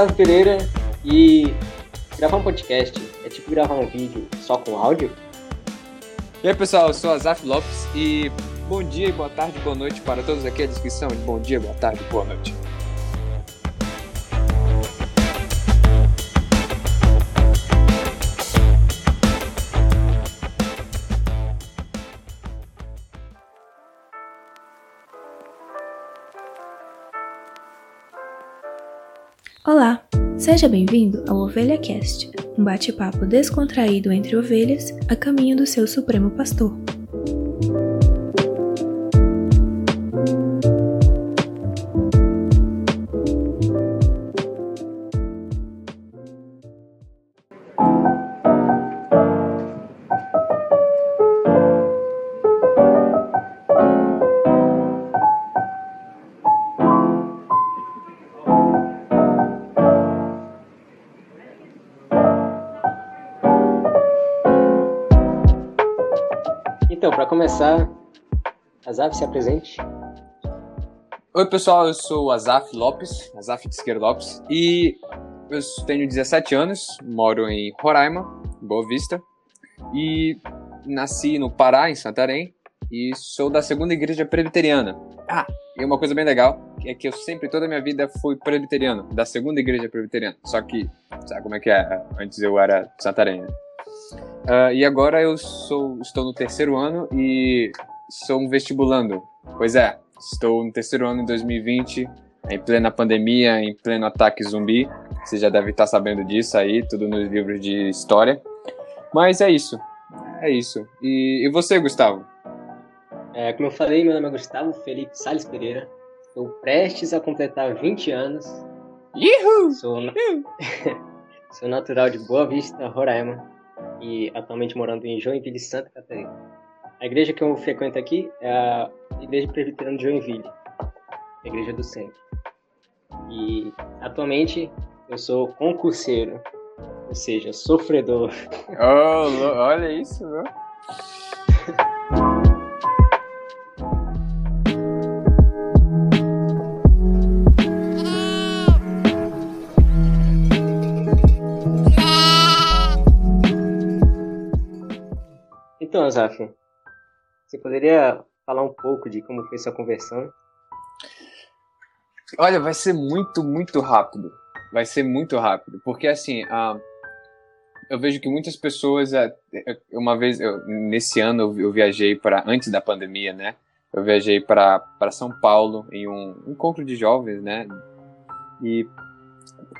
Gustavo Pereira e gravar um podcast é tipo gravar um vídeo só com áudio? E aí pessoal, eu sou Azaf Lopes e bom dia, boa tarde, boa noite para todos aqui a descrição de bom dia, boa tarde, boa noite. Olá, seja bem-vindo ao Ovelha Cast, um bate-papo descontraído entre ovelhas a caminho do seu supremo pastor. Para começar, Azaf, se apresente. Oi pessoal, eu sou Azaf Lopes, Azaf de Esquerdo Lopes, e eu tenho 17 anos, moro em Roraima, Boa Vista, e nasci no Pará, em Santarém, e sou da segunda igreja presbiteriana. Ah, e uma coisa bem legal é que eu sempre, toda a minha vida, fui presbiteriano, da segunda igreja presbiteriana. Só que, sabe como é que é? Antes eu era de Santarém, né? Uh, e agora eu sou, estou no terceiro ano e sou um vestibulando. Pois é, estou no terceiro ano em 2020, em plena pandemia, em pleno ataque zumbi. Você já deve estar sabendo disso aí, tudo nos livros de história. Mas é isso, é isso. E, e você, Gustavo? É, como eu falei, meu nome é Gustavo Felipe Salles Pereira. Estou prestes a completar 20 anos. Uhul! Sou, na... sou natural de Boa Vista, Roraima e atualmente morando em Joinville, Santa Catarina. A igreja que eu frequento aqui é a Igreja Presbiteriana de Joinville, a igreja do centro. E atualmente eu sou concurseiro, ou seja, sofredor. Oh, olha isso, viu? Então, você poderia falar um pouco de como foi sua conversão? Olha, vai ser muito, muito rápido. Vai ser muito rápido. Porque, assim, eu vejo que muitas pessoas. Uh, uma vez, eu, nesse ano, eu, viajei para. Antes da pandemia, né? Eu viajei para São Paulo em um encontro de jovens, né? E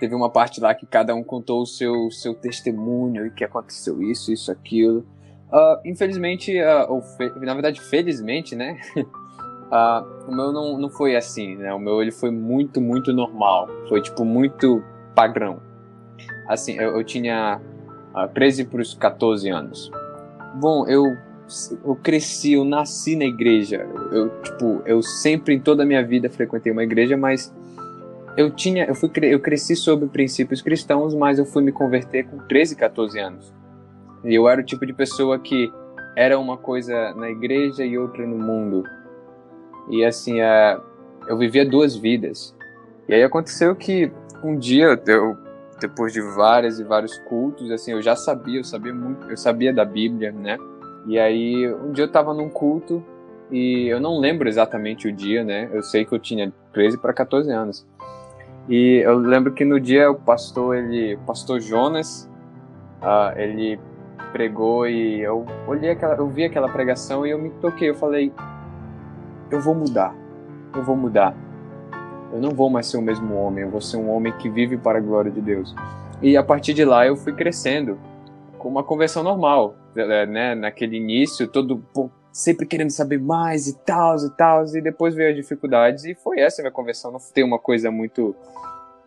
teve uma parte lá que cada um contou o seu, seu testemunho e que aconteceu isso, isso, aquilo. Uh, infelizmente, uh, ou fe na verdade, felizmente, né? uh, o meu não, não foi assim, né? O meu ele foi muito, muito normal. Foi, tipo, muito padrão. Assim, eu, eu tinha uh, 13 para os 14 anos. Bom, eu, eu cresci, eu nasci na igreja. Eu, tipo, eu sempre, em toda a minha vida, frequentei uma igreja, mas eu tinha, eu, fui, eu cresci sob princípios cristãos, mas eu fui me converter com 13, 14 anos. E eu era o tipo de pessoa que era uma coisa na igreja e outra no mundo. E assim, é, eu vivia duas vidas. E aí aconteceu que um dia, eu, depois de vários e vários cultos, assim, eu já sabia, eu sabia muito, eu sabia da Bíblia, né? E aí um dia eu estava num culto e eu não lembro exatamente o dia, né? Eu sei que eu tinha 13 para 14 anos. E eu lembro que no dia o pastor, ele, o pastor Jonas, uh, ele pregou e eu olhei aquela, eu vi aquela pregação e eu me toquei, eu falei, eu vou mudar, eu vou mudar. Eu não vou mais ser o mesmo homem, eu vou ser um homem que vive para a glória de Deus. E a partir de lá eu fui crescendo com uma conversão normal, né? Naquele início, todo pô, sempre querendo saber mais e tal e tal, e depois veio as dificuldades e foi essa a minha conversão. Não tem uma coisa muito,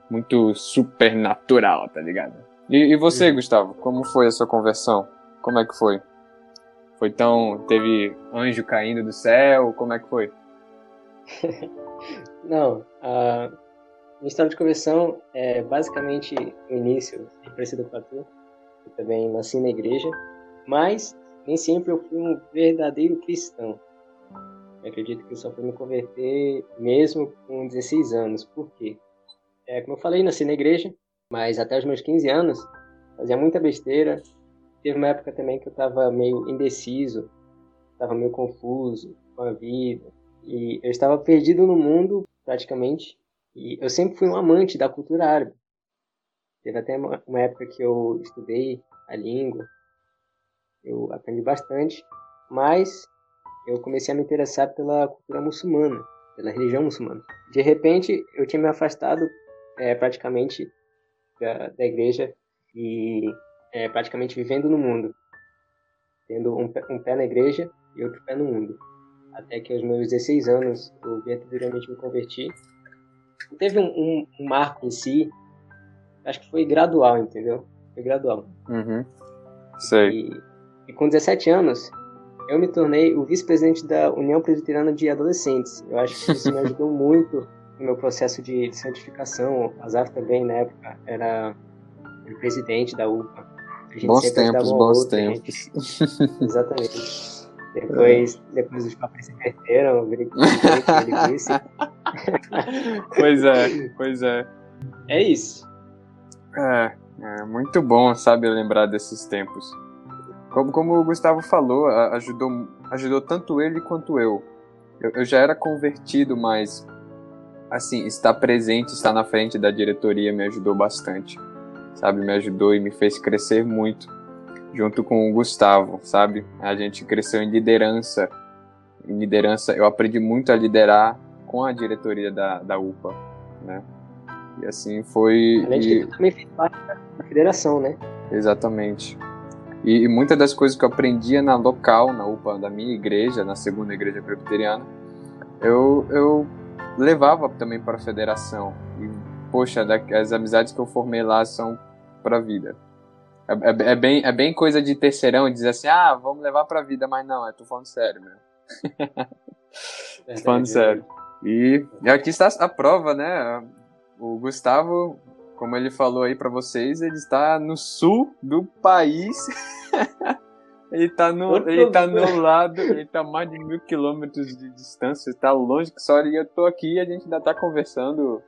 muito supernatural, tá ligado? E, e você, uhum. Gustavo, como foi a sua conversão? Como é que foi? Foi tão. Teve anjo caindo do céu? Como é que foi? Não, a minha história de conversão é basicamente o início, é parecido com a tua. Eu também nasci na igreja, mas nem sempre eu fui um verdadeiro cristão. Eu acredito que eu só fui me converter mesmo com 16 anos. Por quê? É, como eu falei, nasci na igreja, Mas até os meus 15 anos, fazia muita besteira. Teve uma época também que eu estava meio indeciso, estava meio confuso com a vida. E eu estava perdido no mundo, praticamente. E eu sempre fui um amante da cultura árabe. Teve até uma época que eu estudei a língua, eu aprendi bastante, mas eu comecei a me interessar pela cultura muçulmana, pela religião muçulmana. De repente, eu tinha me afastado é, praticamente da, da igreja e é, praticamente vivendo no mundo, tendo um, um pé na igreja e outro pé no mundo. Até que aos meus 16 anos eu verdadeiramente me converti. Teve um, um, um marco em si acho que foi gradual, entendeu? Foi gradual. Uhum. Sei. E, e com 17 anos, eu me tornei o vice-presidente da União Presbiteriana de Adolescentes. Eu acho que isso me ajudou muito meu processo de, de santificação. Azar também, na época, era o presidente da UPA. Bons tempos, bons tempos. Exatamente. Depois, é. depois os papéis se inverteram, virei Pois é, pois é. É isso. É, é muito bom, sabe, lembrar desses tempos. Como, como o Gustavo falou, ajudou, ajudou tanto ele quanto eu. eu. Eu já era convertido, mas, assim, estar presente, estar na frente da diretoria me ajudou bastante, sabe? Me ajudou e me fez crescer muito, junto com o Gustavo, sabe? A gente cresceu em liderança. Em liderança, eu aprendi muito a liderar com a diretoria da, da UPA, né? E assim foi. Além de e... que também fez parte da federação, né? Exatamente. E, e muitas das coisas que eu aprendia na local, na UPA da minha igreja, na segunda igreja presbiteriana, eu, eu levava também para a federação. E, poxa, as amizades que eu formei lá são para a vida. É, é, é, bem, é bem coisa de terceirão dizer assim, ah, vamos levar para a vida, mas não, eu tô falando sério, meu. tô falando sério. E, e aqui está a prova, né? O Gustavo, como ele falou aí para vocês, ele está no sul do país. ele está no, ele tá no lado, ele está mais de mil quilômetros de distância, está longe que só e eu tô aqui e a gente ainda está conversando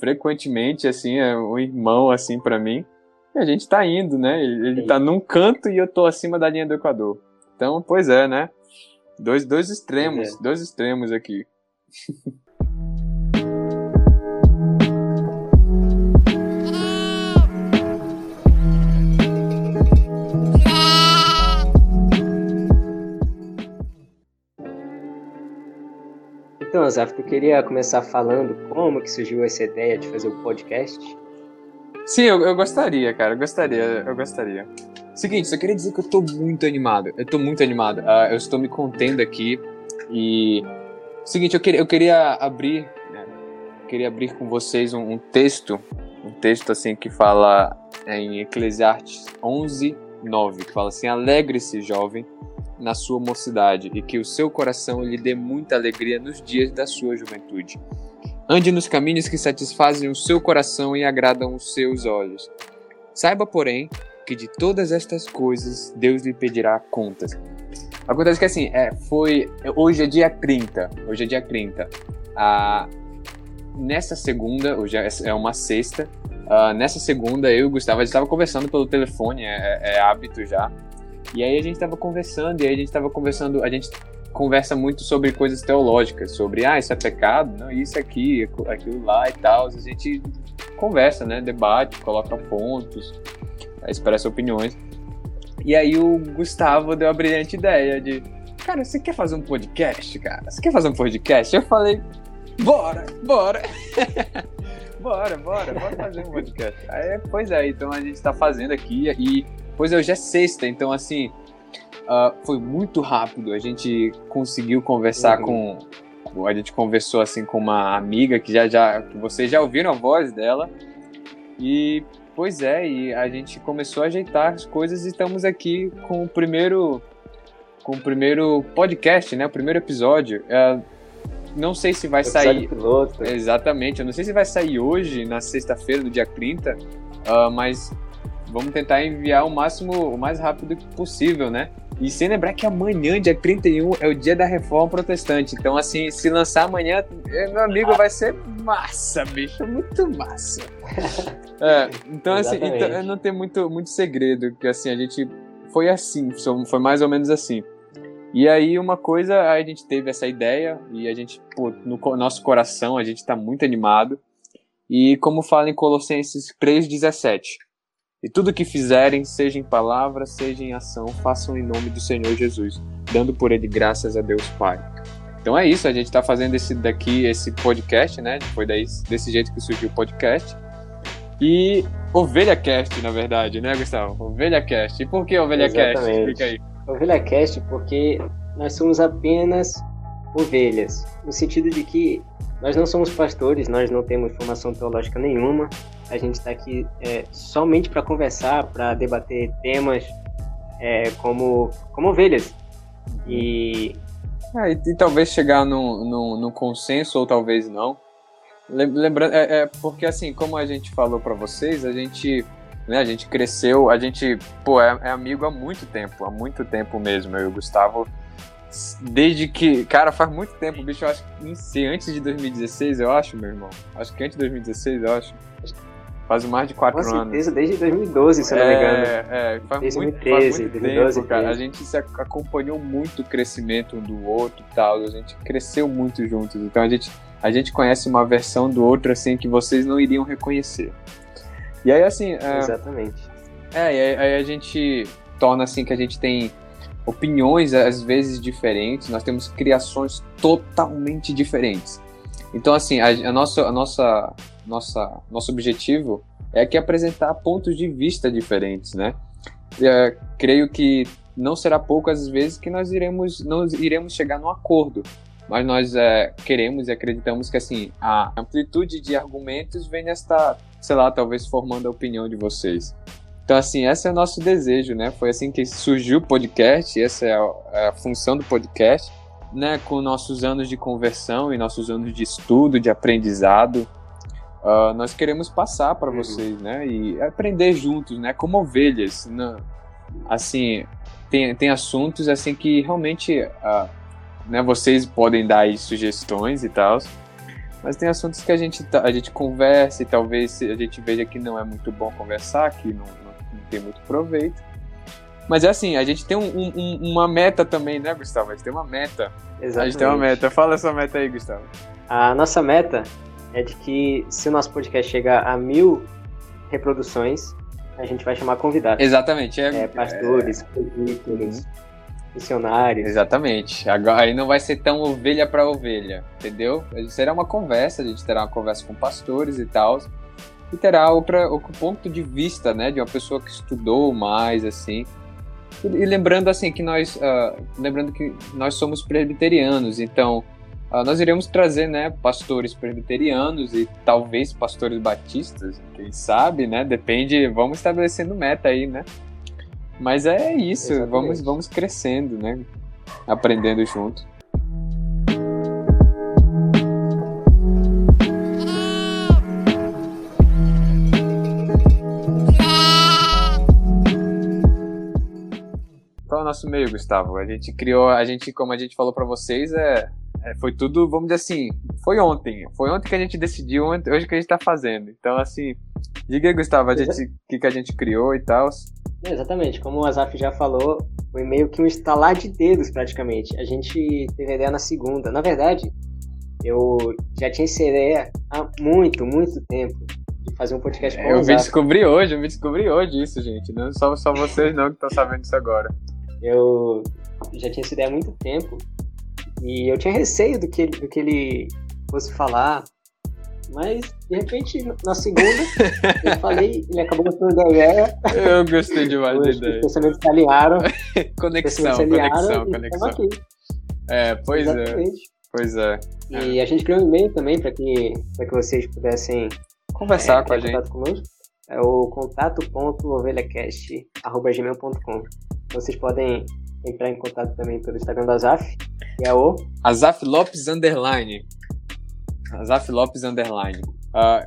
frequentemente, assim, é um irmão assim para mim. E a gente está indo, né? Ele, está num canto e eu tô acima da linha do Equador. Então, pois é, né? Dois, dois extremos, é. dois extremos aqui. Então, Azaf, tu queria começar falando como que surgiu essa ideia de fazer o podcast? Sim, eu, eu gostaria, cara, eu gostaria, eu gostaria. Seguinte, só queria dizer que eu tô muito animado, eu tô muito animado. Uh, eu estou me contendo aqui e... Seguinte, eu queria, eu queria abrir, né, queria abrir com vocês um, um texto, um texto assim que fala em Eclesiastes 11, 9, que fala assim, alegre-se, jovem, na sua mocidade e que o seu coração lhe dê muita alegria nos dias da sua juventude. Ande nos caminhos que satisfazem o seu coração e agradam os seus olhos. Saiba, porém, que de todas estas coisas Deus lhe pedirá contas. Acontece que assim, é, foi. Hoje é dia 30. Hoje é dia 30. Ah, nessa segunda, hoje é, é uma sexta. Ah, nessa segunda, eu e o Gustavo, a gente estava conversando pelo telefone, é, é, é hábito já. E aí a gente estava conversando, e aí a gente estava conversando, a gente conversa muito sobre coisas teológicas, sobre, ah, isso é pecado, não, isso aqui, aquilo lá e tal. A gente conversa, né, debate, coloca pontos, expressa opiniões. E aí o Gustavo deu a brilhante ideia de, cara, você quer fazer um podcast, cara? Você quer fazer um podcast? Eu falei, bora, bora. bora, bora, bora fazer um podcast. Aí, pois é, então a gente está fazendo aqui e Pois é, hoje é sexta, então assim, uh, foi muito rápido. A gente conseguiu conversar uhum. com. A gente conversou assim com uma amiga que já, já. que vocês já ouviram a voz dela. E pois é, e a gente começou a ajeitar as coisas e estamos aqui com o primeiro. Com o primeiro podcast, né? O primeiro episódio. Uh, não sei se vai sair. Piloto. Exatamente, eu não sei se vai sair hoje, na sexta-feira, do dia 30, uh, mas vamos tentar enviar o máximo, o mais rápido possível, né? E sem lembrar que amanhã, dia 31, é o dia da reforma protestante. Então, assim, se lançar amanhã, é, meu amigo, vai ser massa, bicho. Muito massa. É, então, assim, então, não tem muito, muito segredo. Que assim, a gente foi assim, foi mais ou menos assim. E aí, uma coisa, a gente teve essa ideia e a gente, pô, no nosso coração, a gente tá muito animado. E como fala em Colossenses 3,17 e tudo que fizerem, seja em palavra, seja em ação, façam em nome do Senhor Jesus, dando por ele graças a Deus Pai. Então é isso, a gente está fazendo esse daqui, esse podcast, né? Foi daí, desse jeito que surgiu o podcast. E Ovelha Cast, na verdade, né, Gustavo? Ovelha Cast. E por que Ovelha Exatamente. Cast? Explica aí. Ovelha Cast porque nós somos apenas ovelhas, no sentido de que nós não somos pastores, nós não temos formação teológica nenhuma. A gente está aqui é, somente para conversar, para debater temas é, como, como ovelhas. E... É, e, e, talvez chegar num, num, num, consenso, ou talvez não. Lembrando, é, é porque assim, como a gente falou para vocês, a gente, né, a gente cresceu, a gente, pô, é, é amigo há muito tempo, há muito tempo mesmo. Eu e o Gustavo Desde que. Cara, faz muito tempo, bicho. Eu acho que antes de 2016, eu acho, meu irmão. Acho que antes de 2016, eu acho. Faz mais de quatro Com anos. certeza, desde 2012, se eu não me engano. É, faz, desde muito, 2013, faz muito 2012, tempo, cara. A gente se acompanhou muito o crescimento um do outro e tal. A gente cresceu muito juntos. Então a gente, a gente conhece uma versão do outro, assim, que vocês não iriam reconhecer. E aí, assim. É, Exatamente. É, e aí, aí a gente torna assim que a gente tem opiniões às vezes diferentes, nós temos criações totalmente diferentes. Então, assim, a, a, nossa, a nossa, nossa, nosso objetivo é que apresentar pontos de vista diferentes, né? É, creio que não será poucas vezes que nós iremos, não iremos chegar num acordo, mas nós é, queremos e acreditamos que assim a amplitude de argumentos vem nesta, sei lá, talvez formando a opinião de vocês. Então, assim, esse é o nosso desejo, né? Foi assim que surgiu o podcast, essa é a, é a função do podcast, né? Com nossos anos de conversão e nossos anos de estudo, de aprendizado, uh, nós queremos passar para uhum. vocês, né? E aprender juntos, né? Como ovelhas, né? Assim, tem, tem assuntos assim que realmente, uh, né? Vocês podem dar aí sugestões e tal, mas tem assuntos que a gente, a gente conversa e talvez a gente veja que não é muito bom conversar, que não, tem muito proveito. Mas é assim, a gente tem um, um, uma meta também, né, Gustavo? A gente tem uma meta. Exatamente. A gente tem uma meta. Fala essa meta aí, Gustavo. A nossa meta é de que se o nosso podcast chegar a mil reproduções, a gente vai chamar convidados. Exatamente. É, é pastores, políticos, missionários. Exatamente. Agora, aí não vai ser tão ovelha para ovelha, entendeu? Será uma conversa, a gente terá uma conversa com pastores e tal e terá outra, outro ponto de vista, né, de uma pessoa que estudou mais, assim. E, lembrando, assim, que nós, uh, lembrando que nós somos presbiterianos, então uh, nós iremos trazer, né, pastores presbiterianos e talvez pastores batistas, quem sabe, né, depende, vamos estabelecendo meta aí, né. Mas é isso, vamos, vamos crescendo, né, aprendendo junto. Nosso meio, Gustavo. A gente criou, a gente, como a gente falou para vocês, é, é, foi tudo, vamos dizer assim, foi ontem. Foi ontem que a gente decidiu, hoje que a gente tá fazendo. Então, assim, diga aí, Gustavo, o que, que a gente criou e tal. Exatamente, como o Azaf já falou, foi meio que um estalar de dedos praticamente. A gente teve a ideia na segunda. Na verdade, eu já tinha essa ideia há muito, muito tempo de fazer um podcast com é, o Eu me descobri hoje, eu me descobri hoje isso, gente. Não só, só vocês não que estão sabendo isso agora. Eu já tinha essa ideia há muito tempo e eu tinha receio do que, do que ele fosse falar, mas de repente na segunda eu falei, ele acabou gostando da ideia. Eu gostei demais da ideia. Os pensamentos se alinharam. conexão, se conexão, conexão. É, pois é. Exatamente. é. Pois é. E é. a gente criou um e-mail também para que, que vocês pudessem conversar é, com a gente. Conosco. É o contato.ovelhacast.gmail.com vocês podem entrar em contato também pelo Instagram do Azaf, que é o... Azaf Lopes Underline. Azaf Lopes Underline. Uh,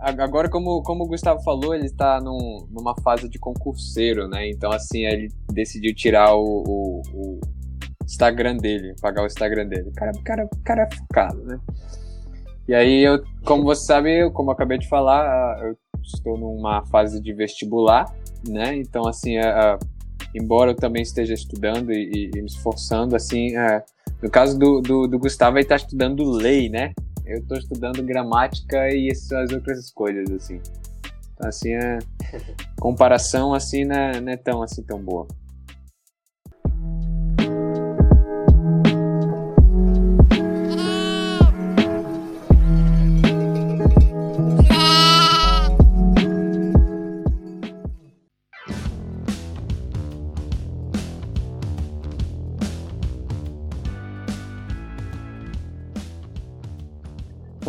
agora, como, como o Gustavo falou, ele está num, numa fase de concurseiro, né? Então, assim, ele decidiu tirar o, o, Instagram dele, pagar o Instagram dele. O cara, cara, cara é focado, né? E aí, eu, como você sabe, eu, como eu acabei de falar, eu estou numa fase de vestibular, né? Então, assim, é, embora eu também esteja estudando e, e me esforçando, assim, é, no caso do, do, do Gustavo, ele está estudando lei, né? Eu estou estudando gramática e essas outras coisas, assim. Então, assim, é, comparação, assim, não é, não é tão, assim, tão boa.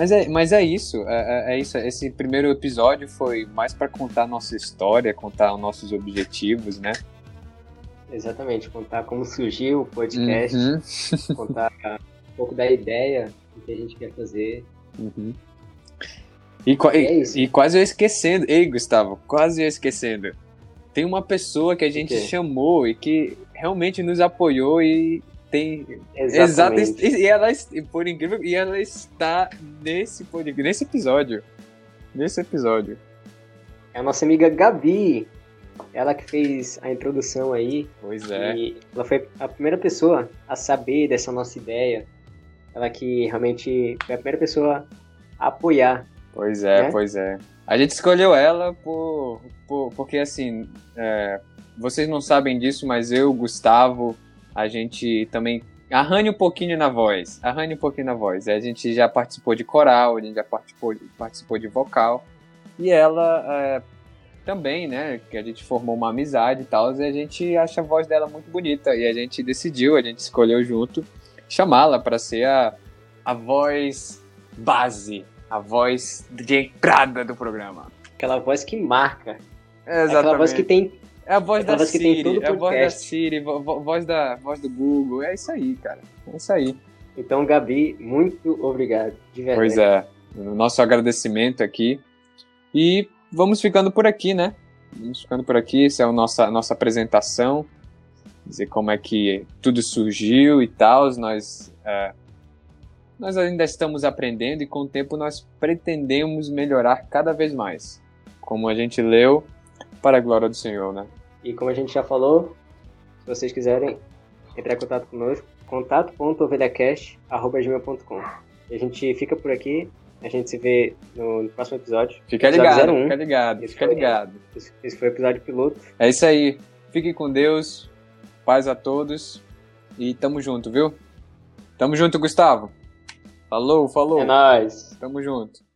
Mas é, mas é isso, é, é, é isso. Esse primeiro episódio foi mais para contar nossa história, contar os nossos objetivos, né? Exatamente, contar como surgiu o podcast, uhum. contar um pouco da ideia do que a gente quer fazer. Uhum. E, é e, quase eu esquecendo, ei Gustavo, quase eu esquecendo. Tem uma pessoa que a gente chamou e que realmente nos apoiou e tem. Exatamente. Exato. E ela, por incrível, e ela está nesse, nesse episódio. Nesse episódio. É a nossa amiga Gabi. Ela que fez a introdução aí. Pois é. E ela foi a primeira pessoa a saber dessa nossa ideia. Ela que realmente foi a primeira pessoa a apoiar. Pois é, né? pois é. A gente escolheu ela por, por porque assim, é, vocês não sabem disso, mas eu, Gustavo, a gente também arranha um pouquinho na voz, arranha um pouquinho na voz. A gente já participou de coral, a gente já participou, participou de vocal, e ela é, também, né, que a gente formou uma amizade e tal, e a gente acha a voz dela muito bonita, e a gente decidiu, a gente escolheu junto, chamá-la para ser a, a voz base, a voz de entrada do programa. Aquela voz que marca. É exatamente. Aquela voz que tem é a voz da Siri, é a voz da Siri, voz da, voz do Google, é isso aí, cara, é isso aí. Então, Gabi, muito obrigado, de verdade. Pois é, o nosso agradecimento aqui. E vamos ficando por aqui, né? Vamos ficando por aqui, essa é a nossa, nossa apresentação, dizer como é que tudo surgiu e tal, nós... É, nós ainda estamos aprendendo e com o tempo nós pretendemos melhorar cada vez mais. Como a gente leu, para a glória do Senhor, né? E como a gente já falou, se vocês quiserem entrar em contato conosco, contato.ovelhacast.gmail.com E a gente fica por aqui, a gente se vê no, no próximo episódio. Fica ligado, 01. fica ligado, esse fica foi, ligado. Esse, esse foi o episódio piloto. É isso aí. Fiquem com Deus, paz a todos e tamo junto, viu? Tamo junto, Gustavo. Falou, falou. É nóis. Tamo junto.